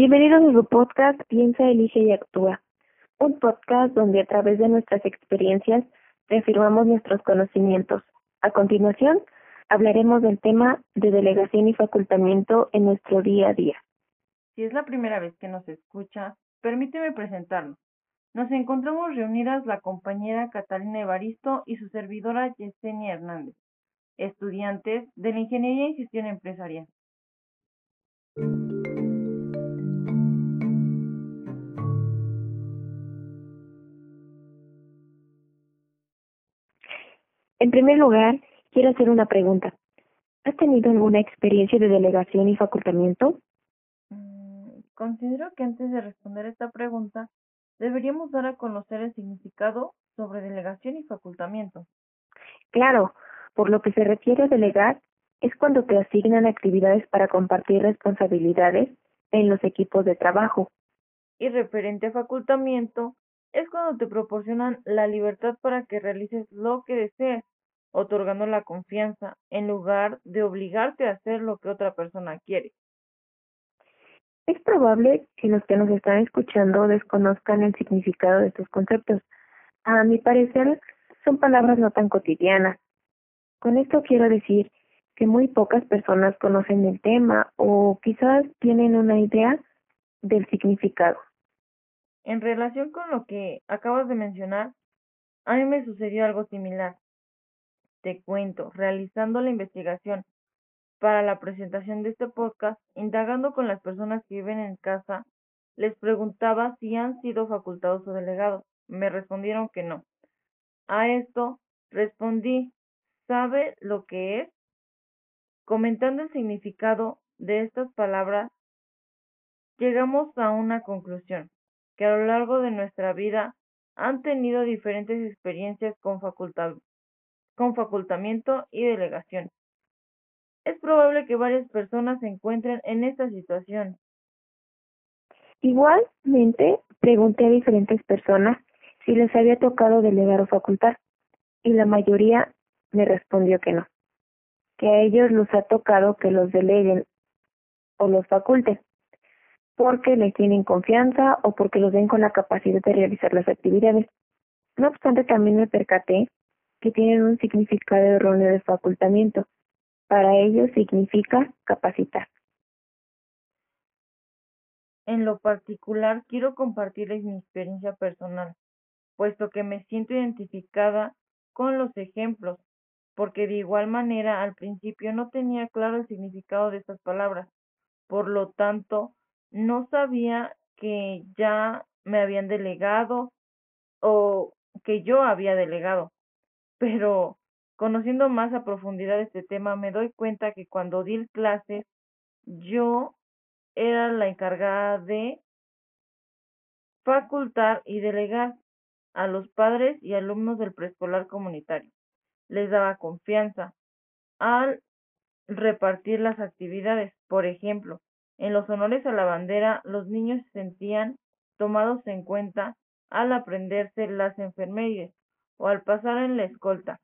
Bienvenidos a su podcast Piensa, Elige y Actúa, un podcast donde a través de nuestras experiencias reafirmamos nuestros conocimientos. A continuación, hablaremos del tema de delegación y facultamiento en nuestro día a día. Si es la primera vez que nos escucha, permíteme presentarnos. Nos encontramos reunidas la compañera Catalina Evaristo y su servidora Yesenia Hernández, estudiantes de la Ingeniería en Gestión Empresarial. En primer lugar, quiero hacer una pregunta. ¿Has tenido alguna experiencia de delegación y facultamiento? Mm, considero que antes de responder esta pregunta, deberíamos dar a conocer el significado sobre delegación y facultamiento. Claro, por lo que se refiere a delegar, es cuando te asignan actividades para compartir responsabilidades en los equipos de trabajo. Y referente a facultamiento, es cuando te proporcionan la libertad para que realices lo que desees, otorgando la confianza en lugar de obligarte a hacer lo que otra persona quiere. Es probable que los que nos están escuchando desconozcan el significado de estos conceptos. A mi parecer, son palabras no tan cotidianas. Con esto quiero decir que muy pocas personas conocen el tema o quizás tienen una idea del significado. En relación con lo que acabas de mencionar, a mí me sucedió algo similar. Te cuento, realizando la investigación para la presentación de este podcast, indagando con las personas que viven en casa, les preguntaba si han sido facultados o delegados. Me respondieron que no. A esto respondí, ¿sabe lo que es? Comentando el significado de estas palabras, llegamos a una conclusión que a lo largo de nuestra vida han tenido diferentes experiencias con, con facultamiento y delegación. Es probable que varias personas se encuentren en esta situación. Igualmente, pregunté a diferentes personas si les había tocado delegar o facultar, y la mayoría me respondió que no, que a ellos les ha tocado que los deleguen o los faculten porque les tienen confianza o porque los ven con la capacidad de realizar las actividades. No obstante, también me percaté que tienen un significado erróneo de facultamiento. Para ellos significa capacitar. En lo particular, quiero compartirles mi experiencia personal, puesto que me siento identificada con los ejemplos, porque de igual manera al principio no tenía claro el significado de estas palabras. Por lo tanto, no sabía que ya me habían delegado o que yo había delegado, pero conociendo más a profundidad este tema me doy cuenta que cuando di clases yo era la encargada de facultar y delegar a los padres y alumnos del preescolar comunitario. Les daba confianza al repartir las actividades. Por ejemplo, en los honores a la bandera, los niños se sentían tomados en cuenta al aprenderse las enfermerías o al pasar en la escolta.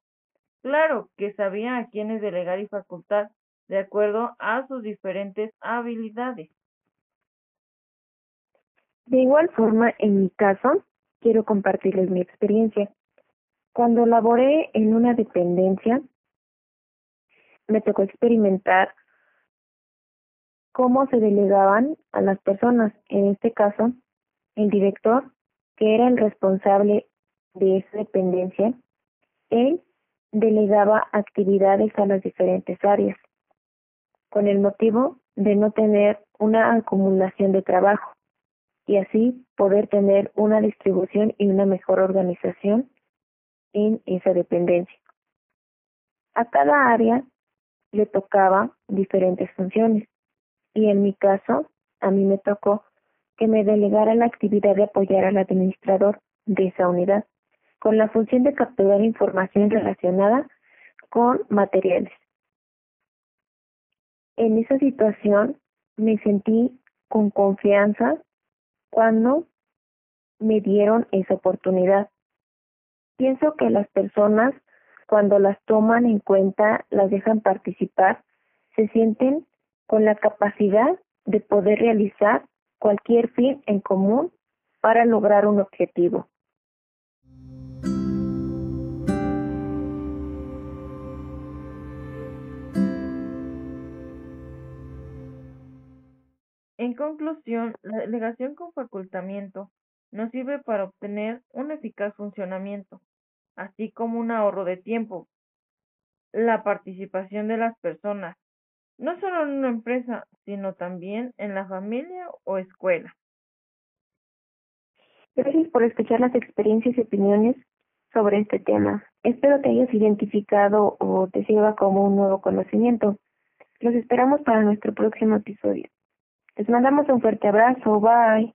Claro que sabía a quiénes delegar y facultar de acuerdo a sus diferentes habilidades. De igual forma, en mi caso, quiero compartirles mi experiencia. Cuando laboré en una dependencia, me tocó experimentar cómo se delegaban a las personas. En este caso, el director, que era el responsable de esa dependencia, él delegaba actividades a las diferentes áreas, con el motivo de no tener una acumulación de trabajo y así poder tener una distribución y una mejor organización en esa dependencia. A cada área le tocaba diferentes funciones y en mi caso, a mí me tocó que me delegara la actividad de apoyar al administrador de esa unidad, con la función de capturar información relacionada con materiales. En esa situación me sentí con confianza cuando me dieron esa oportunidad. Pienso que las personas, cuando las toman en cuenta, las dejan participar, se sienten con la capacidad de poder realizar cualquier fin en común para lograr un objetivo. En conclusión, la delegación con facultamiento nos sirve para obtener un eficaz funcionamiento, así como un ahorro de tiempo, la participación de las personas, no solo en una empresa, sino también en la familia o escuela. Gracias por escuchar las experiencias y opiniones sobre este tema. Espero te hayas identificado o te sirva como un nuevo conocimiento. Los esperamos para nuestro próximo episodio. Les mandamos un fuerte abrazo. Bye.